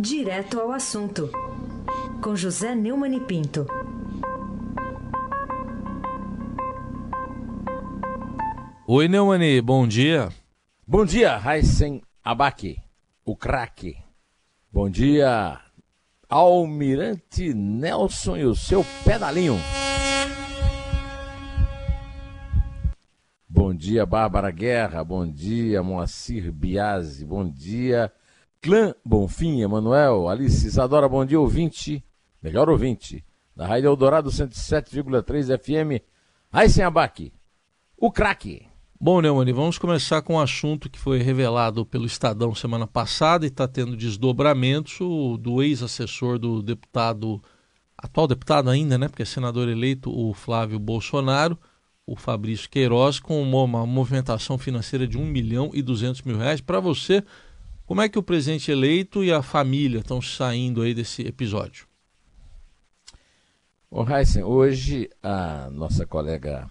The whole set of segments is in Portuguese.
Direto ao assunto, com José Neumann e Pinto. Oi, Neumani, bom dia. Bom dia, Raisen Abaque, o craque. Bom dia, Almirante Nelson e o seu pedalinho. Bom dia, Bárbara Guerra. Bom dia, Moacir Biasi. Bom dia, Clã Bonfim, Emanuel, Alice Isadora. Bom dia, ouvinte, melhor ouvinte, da Rádio Eldorado 107,3 FM. Aysen Abac, o craque. Bom, Neumani, vamos começar com um assunto que foi revelado pelo Estadão semana passada e está tendo desdobramentos do ex-assessor do deputado, atual deputado ainda, né? Porque é senador eleito, o Flávio Bolsonaro, o Fabrício Queiroz, com uma, uma movimentação financeira de 1 milhão e 200 mil reais. Para você, como é que o presidente eleito e a família estão saindo aí desse episódio? Ô, Heisen, hoje a nossa colega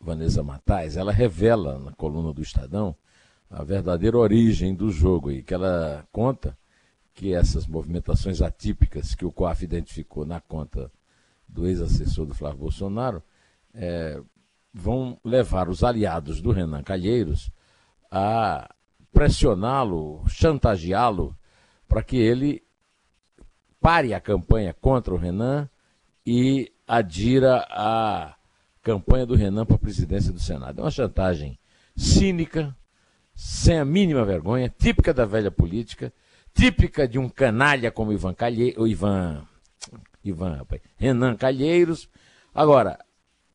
Vanessa Matais, ela revela na coluna do Estadão a verdadeira origem do jogo e que ela conta que essas movimentações atípicas que o COAF identificou na conta do ex-assessor do Flávio Bolsonaro é, vão levar os aliados do Renan Calheiros a pressioná-lo, chantageá-lo para que ele pare a campanha contra o Renan e adira a campanha do Renan para a presidência do Senado. É uma chantagem cínica, sem a mínima vergonha, típica da velha política, típica de um canalha como Ivan Calheiros, Ivan, Ivan, rapaz, Renan Calheiros. Agora,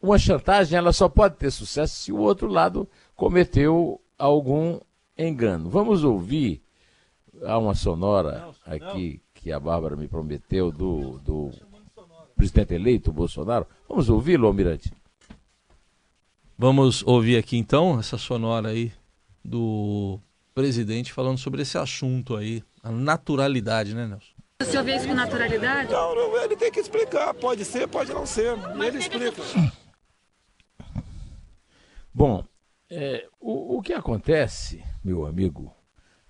uma chantagem ela só pode ter sucesso se o outro lado cometeu algum engano. Vamos ouvir há uma sonora aqui que a Bárbara me prometeu do, do presidente eleito Bolsonaro. Vamos ouvi-lo, Almirante? Vamos ouvir aqui então essa sonora aí do presidente falando sobre esse assunto aí, a naturalidade, né, Nelson? O senhor vê isso com naturalidade? Não, não, ele tem que explicar. Pode ser, pode não ser. Ele explica. Bom, é, o, o, que acontece, meu amigo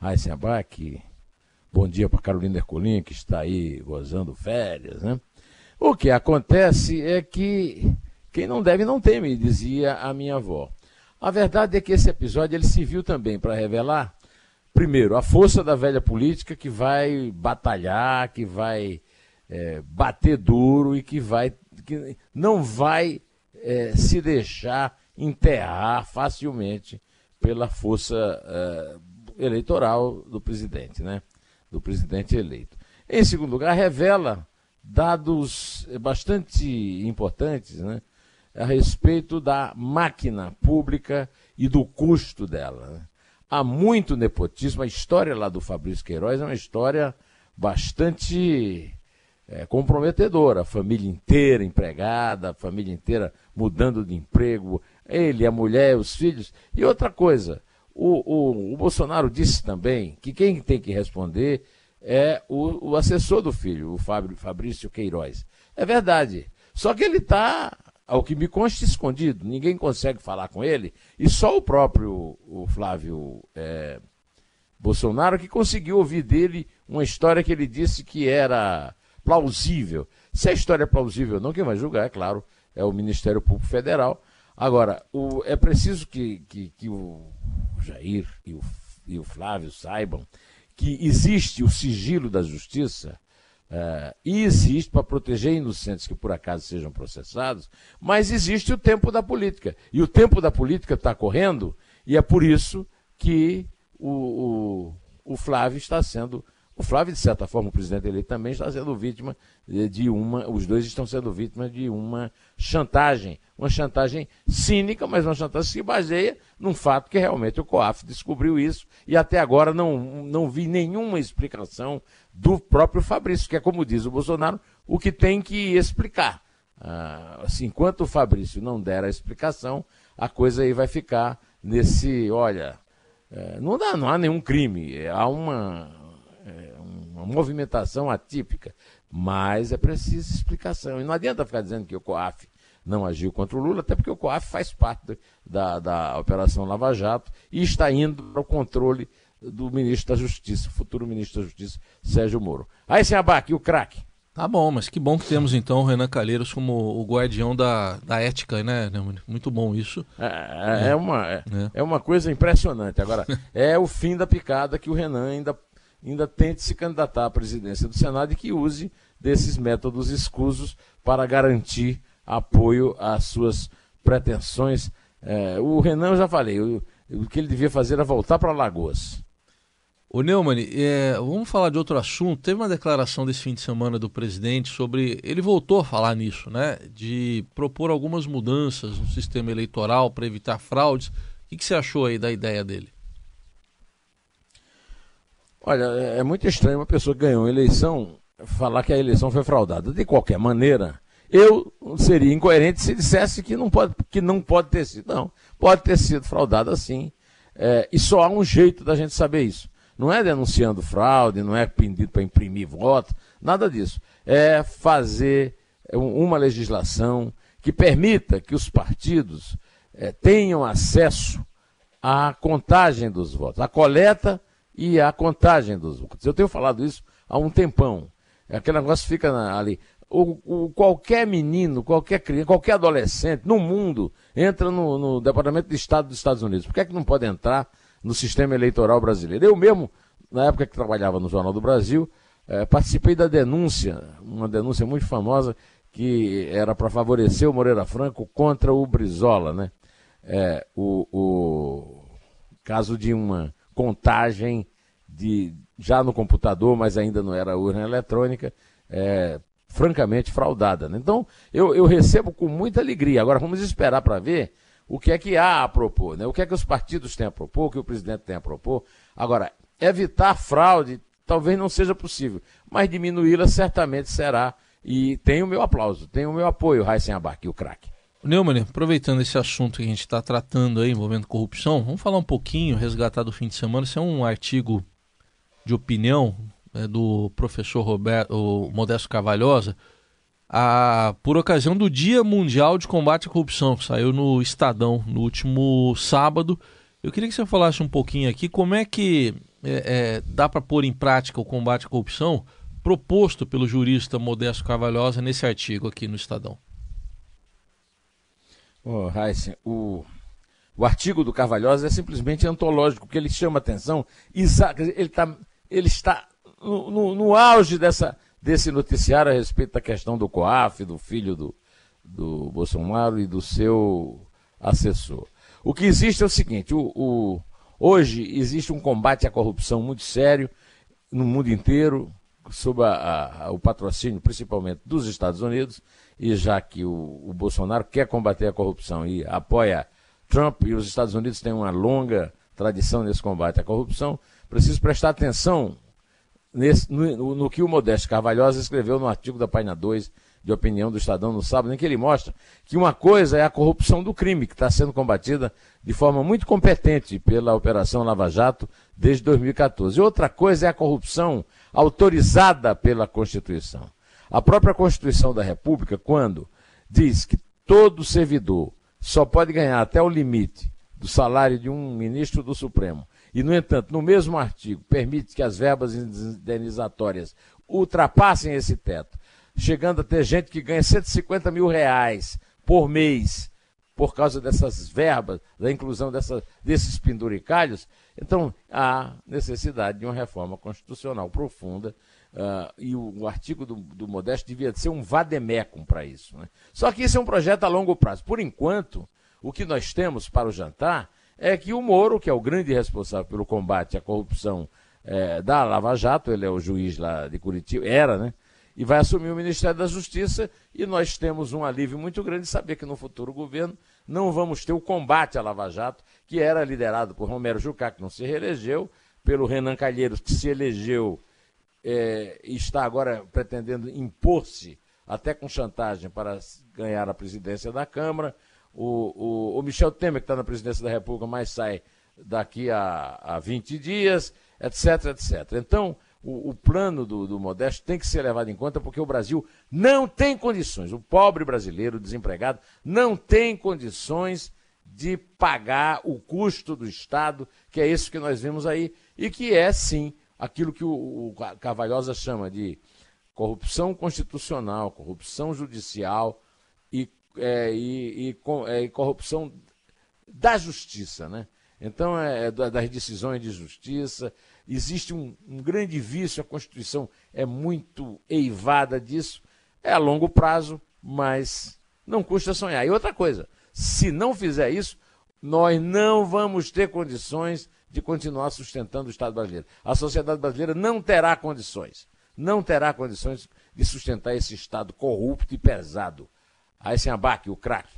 Heisenbach, bom dia para Carolina Ercolim, que está aí gozando férias, né? O que acontece é que quem não deve não teme, dizia a minha avó. A verdade é que esse episódio ele serviu também para revelar, primeiro, a força da velha política que vai batalhar, que vai é, bater duro e que vai que não vai é, se deixar enterrar facilmente pela força é, eleitoral do presidente, né? Do presidente eleito. Em segundo lugar, revela dados bastante importantes, né? a respeito da máquina pública e do custo dela. Né? Há muito nepotismo. A história lá do Fabrício Queiroz é uma história bastante é, comprometedora. A família inteira empregada, a família inteira mudando de emprego, ele, a mulher, os filhos. E outra coisa, o, o, o Bolsonaro disse também que quem tem que responder é o, o assessor do filho, o Fabrício Queiroz. É verdade. Só que ele está ao que me consta, escondido. Ninguém consegue falar com ele. E só o próprio o Flávio é, Bolsonaro que conseguiu ouvir dele uma história que ele disse que era plausível. Se a história é plausível ou não, quem vai julgar, é claro, é o Ministério Público Federal. Agora, o, é preciso que, que, que o Jair e o, e o Flávio saibam que existe o sigilo da justiça Uh, e existe para proteger inocentes que por acaso sejam processados, mas existe o tempo da política. E o tempo da política está correndo, e é por isso que o, o, o, Flávio está sendo. O Flávio, de certa forma, o presidente eleito também está sendo vítima de uma. Os dois estão sendo vítimas de uma chantagem. Uma chantagem cínica, mas uma chantagem que se baseia num fato que realmente o COAF descobriu isso e até agora não, não vi nenhuma explicação do próprio Fabrício, que é como diz o Bolsonaro, o que tem que explicar. Ah, assim, enquanto o Fabrício não der a explicação, a coisa aí vai ficar nesse, olha, é, não, dá, não há nenhum crime, é, há uma, é, uma movimentação atípica, mas é preciso explicação. E não adianta ficar dizendo que o COAF não agiu contra o Lula, até porque o COAF faz parte da, da Operação Lava Jato e está indo para o controle do ministro da Justiça, futuro ministro da Justiça, Sérgio Moro. Aí, sem abaque, o craque. Tá bom, mas que bom que temos então o Renan Calheiros como o guardião da, da ética, né? Muito bom isso. É, é, é uma, é, é. é, uma coisa impressionante. Agora, é o fim da picada que o Renan ainda, ainda tente se candidatar à presidência do Senado e que use desses métodos escusos para garantir apoio às suas pretensões. É, o Renan, eu já falei, o, o que ele devia fazer era voltar para Lagoas. O Neumann, é, vamos falar de outro assunto. Teve uma declaração desse fim de semana do presidente sobre. Ele voltou a falar nisso, né? De propor algumas mudanças no sistema eleitoral para evitar fraudes. O que, que, você achou aí da ideia dele? Olha, é, é muito estranho uma pessoa que ganhou uma eleição falar que a eleição foi fraudada. De qualquer maneira, eu seria incoerente se dissesse que não pode, que não pode ter sido. Não, pode ter sido fraudada sim. É, e só há um jeito da gente saber isso não é denunciando fraude, não é pedindo para imprimir voto, nada disso. É fazer uma legislação que permita que os partidos é, tenham acesso à contagem dos votos, à coleta e à contagem dos votos. Eu tenho falado isso há um tempão. Aquele negócio fica ali. O, o, qualquer menino, qualquer criança, qualquer adolescente no mundo entra no, no Departamento de Estado dos Estados Unidos. Por que, é que não pode entrar no sistema eleitoral brasileiro. Eu mesmo, na época que trabalhava no Jornal do Brasil, eh, participei da denúncia, uma denúncia muito famosa, que era para favorecer o Moreira Franco contra o Brizola, né? É, o, o caso de uma contagem de já no computador, mas ainda não era urna eletrônica, é, francamente fraudada. Né? Então, eu, eu recebo com muita alegria. Agora, vamos esperar para ver o que é que há a propor, né? o que é que os partidos têm a propor, o que o presidente tem a propor. Agora, evitar fraude talvez não seja possível, mas diminuí-la certamente será. E tem o meu aplauso, tem o meu apoio, Raíssen Abac, o craque. Neumann, aproveitando esse assunto que a gente está tratando aí envolvendo corrupção, vamos falar um pouquinho, resgatar do fim de semana. Isso é um artigo de opinião é, do professor Roberto Modesto Carvalhosa, a, por ocasião do Dia Mundial de Combate à Corrupção, que saiu no Estadão no último sábado. Eu queria que você falasse um pouquinho aqui como é que é, é, dá para pôr em prática o combate à corrupção proposto pelo jurista Modesto Carvalhosa nesse artigo aqui no Estadão. Oh, Heisen, o, o artigo do Carvalhosa é simplesmente antológico, porque ele chama atenção, ele, tá, ele está no, no, no auge dessa, desse noticiário a respeito da questão do COAF, do filho do, do Bolsonaro e do seu assessor. O que existe é o seguinte: o, o, hoje existe um combate à corrupção muito sério no mundo inteiro, sob a, a, o patrocínio principalmente dos Estados Unidos, e já que o, o Bolsonaro quer combater a corrupção e apoia Trump, e os Estados Unidos têm uma longa tradição nesse combate à corrupção, preciso prestar atenção nesse, no, no, que o Modesto Carvalhosa escreveu no artigo da página 2 de opinião do Estadão no sábado, em que ele mostra que uma coisa é a corrupção do crime, que está sendo combatida de forma muito competente pela Operação Lava Jato desde 2014. E outra coisa é a corrupção autorizada pela Constituição. A própria Constituição da República, quando diz que todo servidor só pode ganhar até o limite do salário de um ministro do Supremo e, no entanto, no mesmo artigo, permite que as verbas indenizatórias ultrapassem esse teto, chegando a ter gente que ganha 150 mil reais por mês por causa dessas verbas, da inclusão dessa, desses penduricalhos, então há necessidade de uma reforma constitucional profunda. Uh, e o, o, artigo do, do, Modesto devia ser um vademecum para isso. Né? Só que isso é um projeto a longo prazo. Por enquanto, o que nós temos para o jantar é que o Moro, que é o grande responsável pelo combate à corrupção é, da Lava Jato, ele é o juiz lá de Curitiba, era, né? E vai assumir o Ministério da Justiça e nós temos um alívio muito grande de saber que no futuro governo não vamos ter o combate à Lava Jato, que era liderado por Romero Jucá, que não se reelegeu, pelo Renan Calheiros, que se elegeu é, e está agora pretendendo impor-se, até com chantagem, para ganhar a presidência da Câmara, o, o, o Michel Temer, que está na presidência da República, mas sai daqui a, a 20 dias, etc, etc. Então, o, o plano do, do, Modesto tem que ser levado em conta porque o Brasil não tem condições, o pobre brasileiro, o desempregado, não tem condições de pagar o custo do Estado, que é isso que nós vemos aí, e que é, sim, aquilo que o, o Cavalhosa chama de corrupção constitucional, corrupção judicial é, e, e, é, e corrupção da justiça, né? Então, é, é das decisões de justiça. Existe um, um, grande vício, a Constituição é muito eivada disso. É a longo prazo, mas não custa sonhar. E outra coisa, se não fizer isso, nós não vamos ter condições de continuar sustentando o Estado brasileiro. A sociedade brasileira não terá condições, não terá condições de sustentar esse Estado corrupto e pesado. Aí sem abaque, o craque.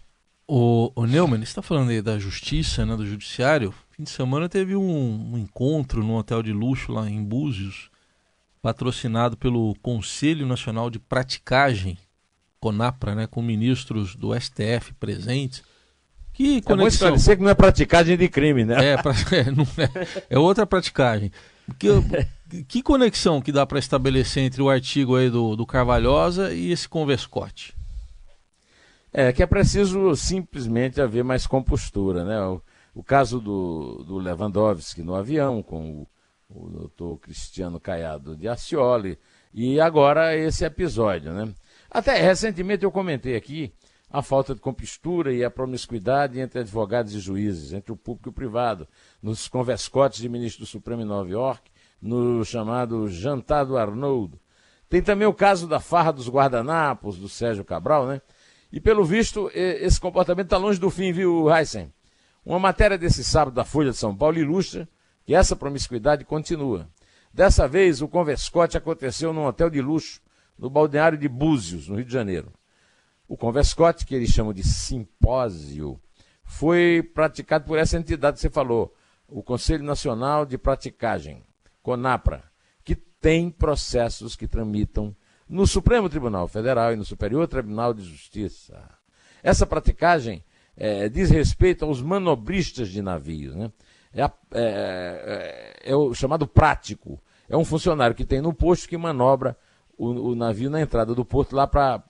O, o Neumann, você está falando aí da justiça, né, do judiciário. Fim de semana teve um, um encontro num hotel de luxo lá em Búzios, patrocinado pelo Conselho Nacional de Praticagem, CONAPRA, né, com ministros do STF presentes. Que conexão... É bom que não é praticagem de crime, né? É, pra... é, é, é outra praticagem. Que, que conexão que dá para estabelecer entre o artigo aí do, do Carvalhosa e esse Converscote? É que é preciso simplesmente haver mais compostura, né? O, o caso do, do Lewandowski no avião, com o, o doutor Cristiano Caiado de Ascioli, e agora esse episódio, né? Até recentemente eu comentei aqui a falta de compostura e a promiscuidade entre advogados e juízes, entre o público e o privado, nos converscotes de ministro do Supremo em Nova York, no chamado Jantar do Arnoldo. Tem também o caso da farra dos guardanapos, do Sérgio Cabral, né? E pelo visto, esse comportamento está longe do fim, viu, Heisen? Uma matéria desse sábado da Folha de São Paulo ilustra que essa promiscuidade continua. Dessa vez, o converscote aconteceu num hotel de luxo, no balneário de Búzios, no Rio de Janeiro. O converscote, que eles chamam de simpósio, foi praticado por essa entidade que você falou, o Conselho Nacional de Praticagem, CONAPRA, que tem processos que tramitam no Supremo Tribunal Federal e no Superior Tribunal de Justiça. Essa praticagem é, diz respeito aos manobristas de navios. Né? É, é, é, é, o chamado prático. É um funcionário que tem no posto que manobra o, o navio na entrada do porto lá para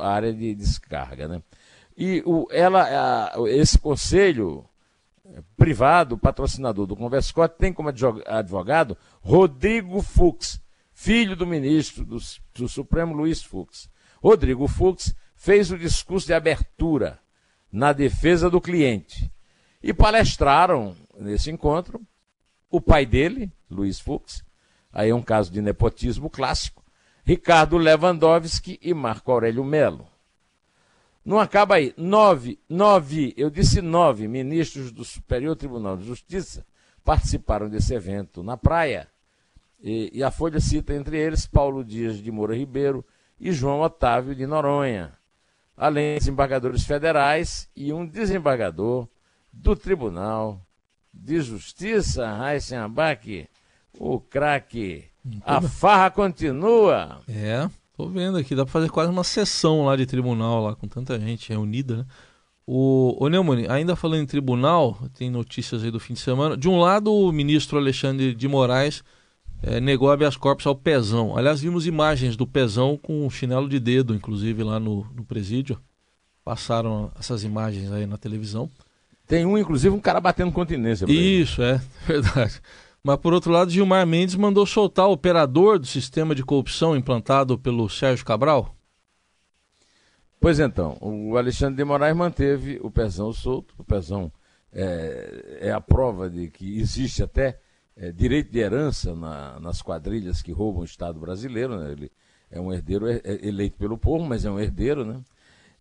a área de descarga. Né? E o, ela, a, esse conselho privado, patrocinador do Converscote, tem como advogado Rodrigo Fux, filho do ministro do, do Supremo Luiz Fux. Rodrigo Fux fez o discurso de abertura na defesa do cliente. E palestraram nesse encontro o pai dele, Luiz Fux, aí é um caso de nepotismo clássico, Ricardo Lewandowski e Marco Aurélio Melo. Não acaba aí. Nove, nove, eu disse nove ministros do Superior Tribunal de Justiça participaram desse evento na praia e, e, a Folha cita entre eles Paulo Dias de Moura Ribeiro e João Otávio de Noronha, além de desembargadores federais e um desembargador do Tribunal de Justiça, Raíssen Abac, o craque. A farra continua. É, tô vendo aqui, dá para fazer quase uma sessão lá de tribunal, lá com tanta gente reunida, né? O, o Neumann, ainda falando em tribunal, tem notícias aí do fim de semana. De um lado, o ministro Alexandre de Moraes é, negou habeas corpus ao Pezão. Aliás, vimos imagens do Pezão com um chinelo de dedo, inclusive, lá no, no presídio. Passaram essas imagens aí na televisão. Tem um, inclusive, um cara batendo continência. Isso, é, verdade. Mas, por outro lado, Gilmar Mendes mandou soltar o operador do sistema de corrupção implantado pelo Sérgio Cabral. Pois então, o Alexandre de Moraes manteve o Pezão solto. O Pezão é, é a prova de que existe até é, direito de herança na, nas quadrilhas que roubam o Estado brasileiro. Né? Ele é um herdeiro é, é eleito pelo povo, mas é um herdeiro. Né?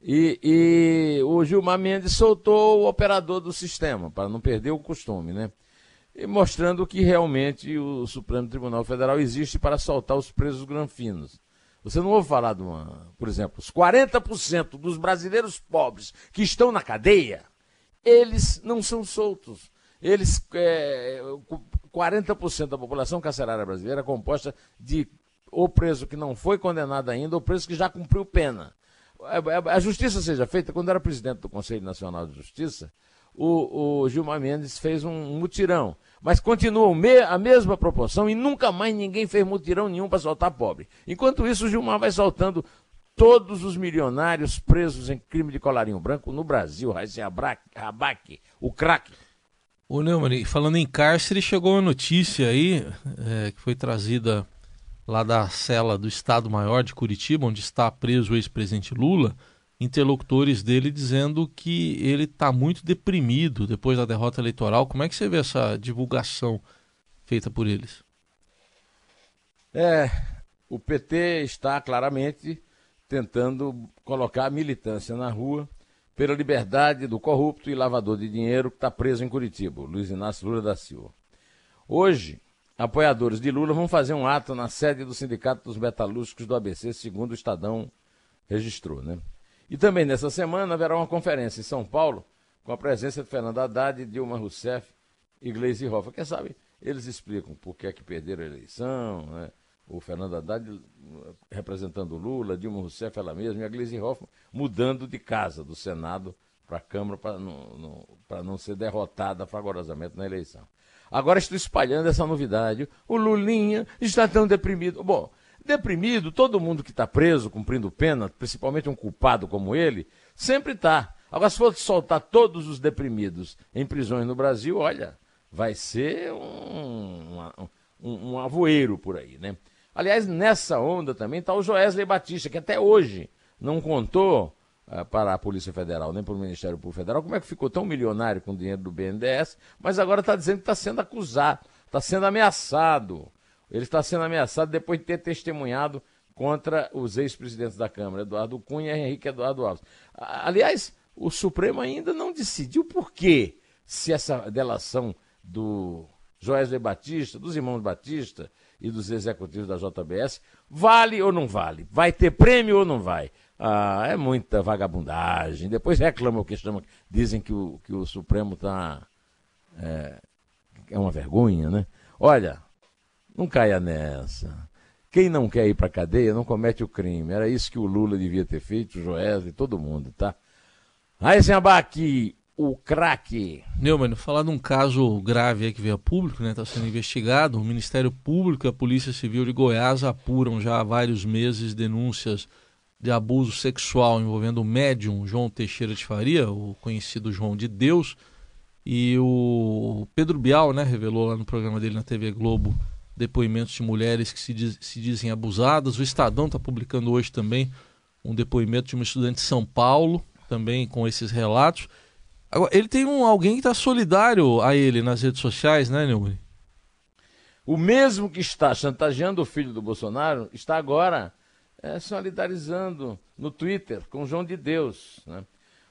E, e o Gilmar Mendes soltou o operador do sistema, para não perder o costume. Né? E mostrando que realmente o Supremo Tribunal Federal existe para soltar os presos granfinos. Você não ouve falar de uma. Por exemplo, os 40% dos brasileiros pobres que estão na cadeia, eles não são soltos. Eles, é, 40% da população carcerária brasileira é composta de ou preso que não foi condenado ainda ou preso que já cumpriu pena. É, é, a justiça seja feita, quando era presidente do Conselho Nacional de Justiça, o, o Gilmar Mendes fez um mutirão. Mas continua a mesma proporção e nunca mais ninguém fez mutirão nenhum para soltar pobre. Enquanto isso, o Gilmar vai soltando todos os milionários presos em crime de colarinho branco no Brasil. Raíssa Abac, o craque O Neumann, falando em cárcere, chegou uma notícia aí é, que foi trazida lá da cela do Estado-Maior de Curitiba, onde está preso o ex-presidente Lula, interlocutores dele dizendo que ele está muito deprimido depois da derrota eleitoral. Como é que você vê essa divulgação feita por eles? É, o PT está claramente tentando colocar a militância na rua pela liberdade do corrupto e lavador de dinheiro que está preso em Curitiba, Luiz Inácio Lula da Silva. Hoje, apoiadores de Lula vão fazer um ato na sede do Sindicato dos Metalúrgicos do ABC, segundo o Estadão registrou. Né? E também nessa semana haverá uma conferência em São Paulo com a presença de Fernando Haddad, Dilma Rousseff e Gleisi Hoffa. Quem sabe eles explicam por que é que perderam a eleição, né? O Fernando Haddad representando o Lula, Dilma Rousseff ela mesma e a Gleisi Hoffmann mudando de casa, do Senado para a Câmara, para não, não, não ser derrotada fragorosamente na eleição. Agora estou espalhando essa novidade. O Lulinha está tão deprimido. Bom, deprimido, todo mundo que está preso, cumprindo pena, principalmente um culpado como ele, sempre está. Agora, se for soltar todos os deprimidos em prisões no Brasil, olha, vai ser um, um, um avoeiro por aí, né? Aliás, nessa onda também está o Joesley Batista, que até hoje não contou uh, para a Polícia Federal, nem para o Ministério Público Federal, como é que ficou tão milionário com o dinheiro do BNDES, mas agora está dizendo que está sendo acusado, está sendo ameaçado. Ele está sendo ameaçado depois de ter testemunhado contra os ex-presidentes da Câmara, Eduardo Cunha e Henrique Eduardo Alves. Aliás, o Supremo ainda não decidiu por quê, se essa delação do Joesley Batista, dos irmãos Batista e dos executivos da JBS, vale ou não vale? Vai ter prêmio ou não vai? Ah, é muita vagabundagem. Depois reclamam que chamam, dizem que o, que o Supremo está. É, é uma vergonha, né? Olha, não caia nessa. Quem não quer ir para cadeia não comete o crime. Era isso que o Lula devia ter feito, o Joesley, todo mundo, tá? Abac, o craque. Neumann, falar de um caso grave que veio a público, né? Está sendo investigado. O Ministério Público e a Polícia Civil de Goiás apuram já há vários meses denúncias de abuso sexual envolvendo o médium João Teixeira de Faria, o conhecido João de Deus. E o Pedro Bial, né, revelou lá no programa dele na TV Globo depoimentos de mulheres que se, diz, se dizem abusadas. O Estadão está publicando hoje também um depoimento de uma estudante de São Paulo, também com esses relatos. Agora, ele tem um, alguém que está solidário a ele nas redes sociais, né, Neumann? O mesmo que está chantageando o filho do Bolsonaro está agora é, solidarizando no Twitter com o João de Deus. Né?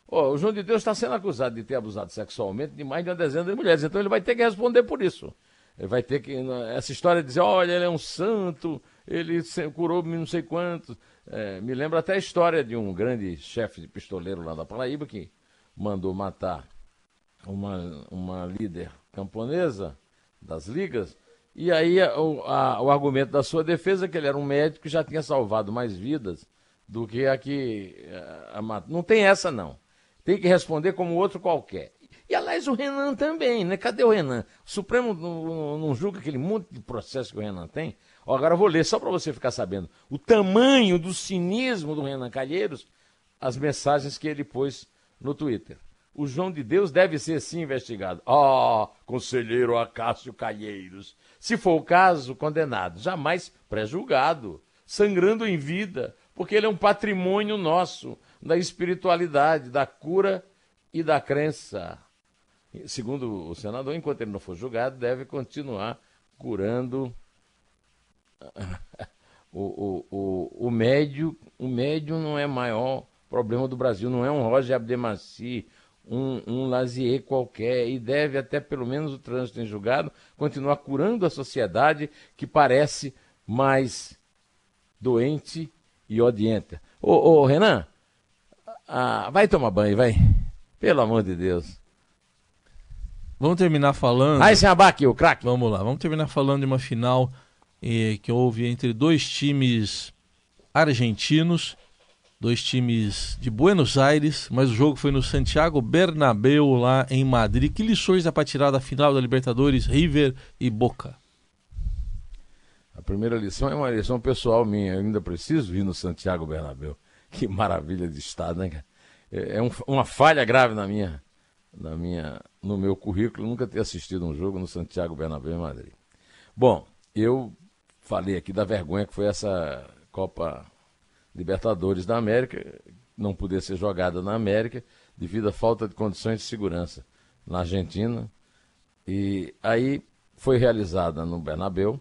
Oh, o João de Deus está sendo acusado de ter abusado sexualmente de mais de uma dezena de mulheres, então ele vai ter que responder por isso. Ele vai ter que. Essa história de dizer, olha, ele é um santo, ele curou não sei quantos. É, me lembra até a história de um grande chefe de pistoleiro lá da Paraíba que mandou matar uma, uma líder camponesa das ligas, e aí o, a, o argumento da sua defesa é que ele era um médico que já tinha salvado mais vidas do que a que a, a, não tem essa não. Tem que responder como outro qualquer. E aliás, o Renan também, né? Cadê o Renan? O Supremo não, não julga aquele monte de processo que o Renan tem? Ó, agora eu vou ler só para você ficar sabendo o tamanho do cinismo do Renan Calheiros, as mensagens que ele pôs no Twitter. O João de Deus deve ser sim investigado. Ah, conselheiro Acácio Calheiros. Se for o caso, condenado, jamais pré-julgado, sangrando em vida, porque ele é um patrimônio nosso, da espiritualidade, da cura e da crença. Segundo o senador, enquanto ele não for julgado, deve continuar curando o, o, o, o médio. O médio não é maior problema do Brasil não é um Roger Abdemaci, um, um Lazier qualquer, e deve até pelo menos o trânsito em julgado continuar curando a sociedade que parece mais doente e odienta. Ô, ô Renan, ah, vai tomar banho, vai. Pelo amor de Deus. Vamos terminar falando. Aí, abaque, o craque. Vamos lá, vamos terminar falando de uma final eh, que houve entre dois times argentinos dois times de Buenos Aires, mas o jogo foi no Santiago Bernabéu, lá em Madrid. Que lições dá para tirar da final da Libertadores, River e Boca? A primeira lição é uma lição pessoal minha. Eu ainda preciso vir no Santiago Bernabéu. Que maravilha de estado, né? É, é um, uma falha grave na minha, na minha, no meu currículo nunca ter assistido um jogo no Santiago Bernabéu em Madrid. Bom, eu falei aqui da vergonha que foi essa Copa Libertadores da América, não poder ser jogada na América devido à falta de condições de segurança na Argentina. E aí foi realizada no Bernabéu.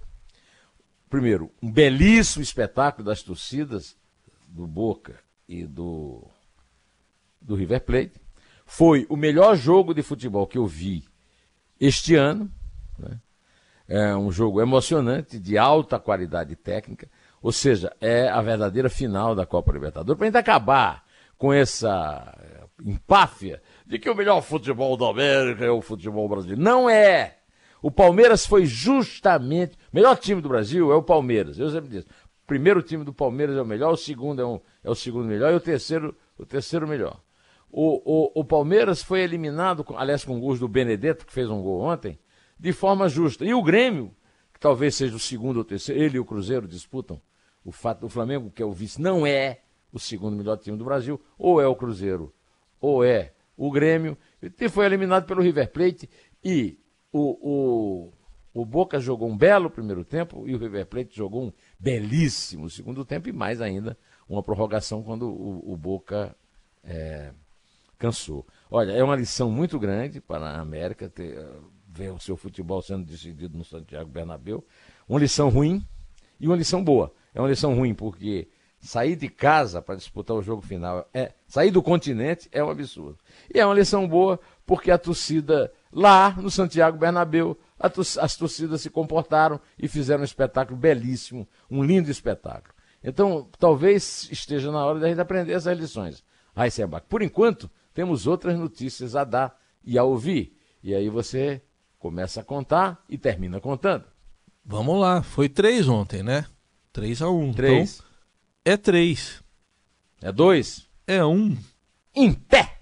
Primeiro, um belíssimo espetáculo das torcidas do Boca e do, do River Plate. Foi o melhor jogo de futebol que eu vi este ano. Né? É um jogo emocionante, de alta qualidade técnica. Ou seja, é a verdadeira final da Copa Libertadores. Para a gente acabar com essa empáfia de que o melhor futebol da América é o futebol brasileiro. Não é! O Palmeiras foi justamente. O melhor time do Brasil é o Palmeiras. Eu sempre disse. O primeiro time do Palmeiras é o melhor, o segundo é, um, é o segundo melhor e o terceiro, o terceiro melhor. O, o, o Palmeiras foi eliminado, aliás, com gols do Benedetto, que fez um gol ontem, de forma justa. E o Grêmio, que talvez seja o segundo ou terceiro, ele e o Cruzeiro disputam. O fato, o Flamengo, que é o vice, não é o segundo melhor time do Brasil, ou é o Cruzeiro, ou é o Grêmio. E foi eliminado pelo River Plate e o, o, o Boca jogou um belo primeiro tempo e o River Plate jogou um belíssimo segundo tempo e mais ainda uma prorrogação quando o, o Boca é, cansou. Olha, é uma lição muito grande para a América ter, ver o seu futebol sendo decidido no Santiago Bernabéu. Uma lição ruim e uma lição boa. É uma lição ruim porque sair de casa para disputar o jogo final é sair do continente é um absurdo. E é uma lição boa porque a torcida lá no Santiago Bernabéu as torcidas se comportaram e fizeram um espetáculo belíssimo, um lindo espetáculo. Então, talvez esteja na hora da gente aprender essas lições. Aí, Sebac, por enquanto, temos outras notícias a dar e a ouvir. E aí você começa a contar e termina contando. Vamos lá, foi três ontem, né? 3 a 1 Três. Então, é três. É dois? É um. Em pé!